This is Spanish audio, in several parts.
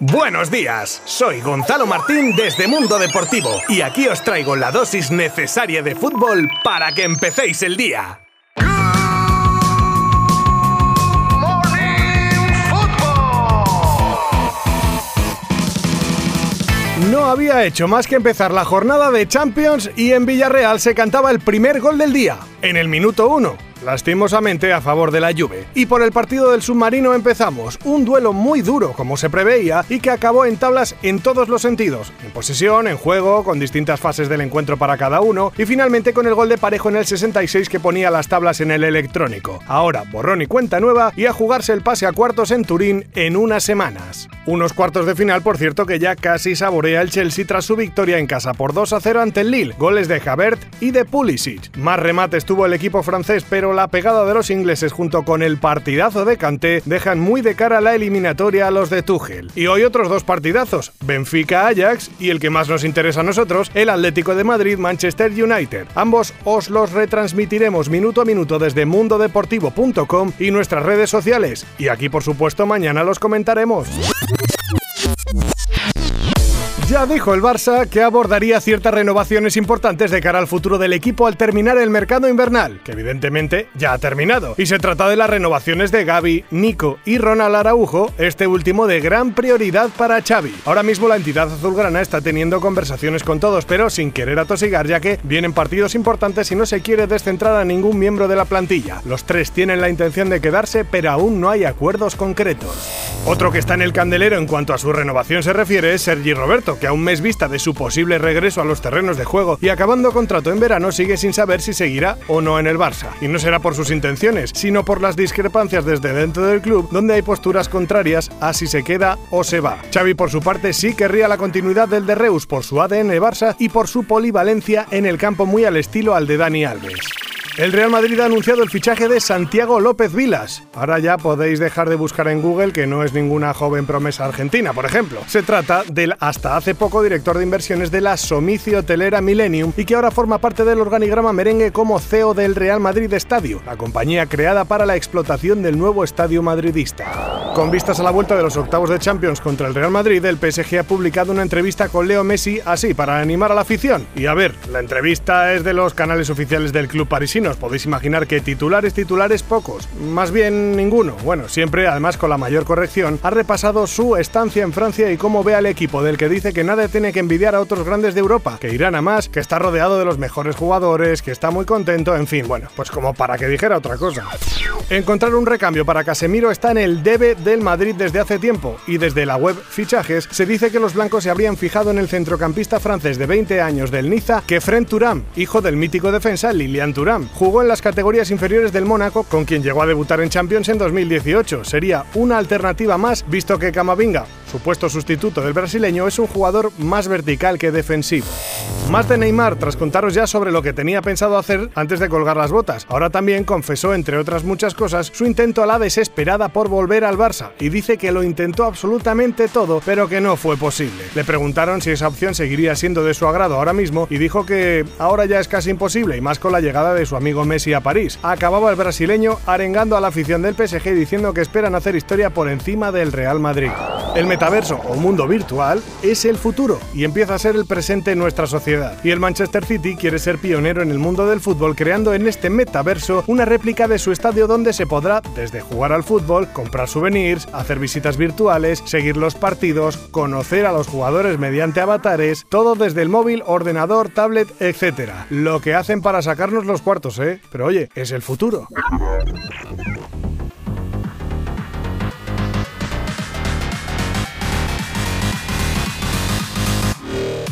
Buenos días, soy Gonzalo Martín desde Mundo Deportivo y aquí os traigo la dosis necesaria de fútbol para que empecéis el día. No había hecho más que empezar la jornada de Champions y en Villarreal se cantaba el primer gol del día, en el minuto 1 lastimosamente a favor de la Juve. Y por el partido del submarino empezamos, un duelo muy duro como se preveía y que acabó en tablas en todos los sentidos, en posesión, en juego, con distintas fases del encuentro para cada uno y finalmente con el gol de parejo en el 66 que ponía las tablas en el electrónico. Ahora borrón y cuenta nueva y a jugarse el pase a cuartos en Turín en unas semanas. Unos cuartos de final, por cierto, que ya casi saborea el Chelsea tras su victoria en casa por 2 a 0 ante el Lille, goles de Javert y de Pulisic. Más remates tuvo el equipo francés, pero la pegada de los ingleses junto con el partidazo de Kanté dejan muy de cara la eliminatoria a los de Tuchel. Y hoy otros dos partidazos, Benfica-Ajax y el que más nos interesa a nosotros, el Atlético de Madrid-Manchester United. Ambos os los retransmitiremos minuto a minuto desde mundodeportivo.com y nuestras redes sociales. Y aquí por supuesto mañana los comentaremos. Ya dijo el Barça que abordaría ciertas renovaciones importantes de cara al futuro del equipo al terminar el mercado invernal, que evidentemente ya ha terminado. Y se trata de las renovaciones de Gaby, Nico y Ronald Araujo, este último de gran prioridad para Xavi. Ahora mismo la entidad azulgrana está teniendo conversaciones con todos, pero sin querer atosigar, ya que vienen partidos importantes y no se quiere descentrar a ningún miembro de la plantilla. Los tres tienen la intención de quedarse, pero aún no hay acuerdos concretos. Otro que está en el candelero en cuanto a su renovación se refiere es Sergi Roberto, que a un mes vista de su posible regreso a los terrenos de juego y acabando contrato en verano sigue sin saber si seguirá o no en el Barça. Y no será por sus intenciones, sino por las discrepancias desde dentro del club, donde hay posturas contrarias a si se queda o se va. Xavi por su parte sí querría la continuidad del de Reus por su ADN Barça y por su polivalencia en el campo muy al estilo al de Dani Alves. El Real Madrid ha anunciado el fichaje de Santiago López Vilas. Ahora ya podéis dejar de buscar en Google que no es ninguna joven promesa argentina, por ejemplo. Se trata del hasta hace poco director de inversiones de la Somicio Hotelera Millennium y que ahora forma parte del organigrama merengue como CEO del Real Madrid Estadio, la compañía creada para la explotación del nuevo estadio madridista. Con vistas a la vuelta de los octavos de Champions contra el Real Madrid, el PSG ha publicado una entrevista con Leo Messi así para animar a la afición. Y a ver, la entrevista es de los canales oficiales del club parisino os podéis imaginar que titulares, titulares pocos, más bien ninguno. Bueno, siempre, además con la mayor corrección, ha repasado su estancia en Francia y cómo ve al equipo del que dice que nada tiene que envidiar a otros grandes de Europa, que irán a más, que está rodeado de los mejores jugadores, que está muy contento, en fin, bueno, pues como para que dijera otra cosa. Encontrar un recambio para Casemiro está en el debe del Madrid desde hace tiempo y desde la web Fichajes se dice que los blancos se habrían fijado en el centrocampista francés de 20 años del Niza, Kefren Turam, hijo del mítico defensa Lilian Turam, Jugó en las categorías inferiores del Mónaco, con quien llegó a debutar en Champions en 2018. Sería una alternativa más, visto que Camavinga, supuesto sustituto del brasileño, es un jugador más vertical que defensivo. Más de Neymar, tras contaros ya sobre lo que tenía pensado hacer antes de colgar las botas. Ahora también confesó, entre otras muchas cosas, su intento a la desesperada por volver al Barça y dice que lo intentó absolutamente todo, pero que no fue posible. Le preguntaron si esa opción seguiría siendo de su agrado ahora mismo y dijo que ahora ya es casi imposible y más con la llegada de su amigo Messi a París. Acababa el brasileño arengando a la afición del PSG diciendo que esperan hacer historia por encima del Real Madrid. El metaverso o mundo virtual es el futuro y empieza a ser el presente en nuestra sociedad. Y el Manchester City quiere ser pionero en el mundo del fútbol creando en este metaverso una réplica de su estadio donde se podrá desde jugar al fútbol, comprar souvenirs, hacer visitas virtuales, seguir los partidos, conocer a los jugadores mediante avatares, todo desde el móvil, ordenador, tablet, etc. Lo que hacen para sacarnos los cuartos ¿eh? Pero oye, es el futuro.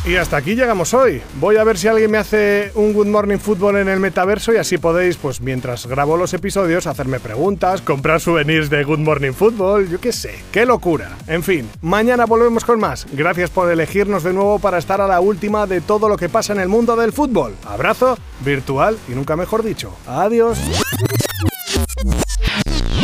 Y hasta aquí llegamos hoy. Voy a ver si alguien me hace un Good Morning Football en el metaverso y así podéis, pues mientras grabo los episodios, hacerme preguntas, comprar souvenirs de Good Morning Football, yo qué sé, qué locura. En fin, mañana volvemos con más. Gracias por elegirnos de nuevo para estar a la última de todo lo que pasa en el mundo del fútbol. Abrazo, virtual y nunca mejor dicho. Adiós.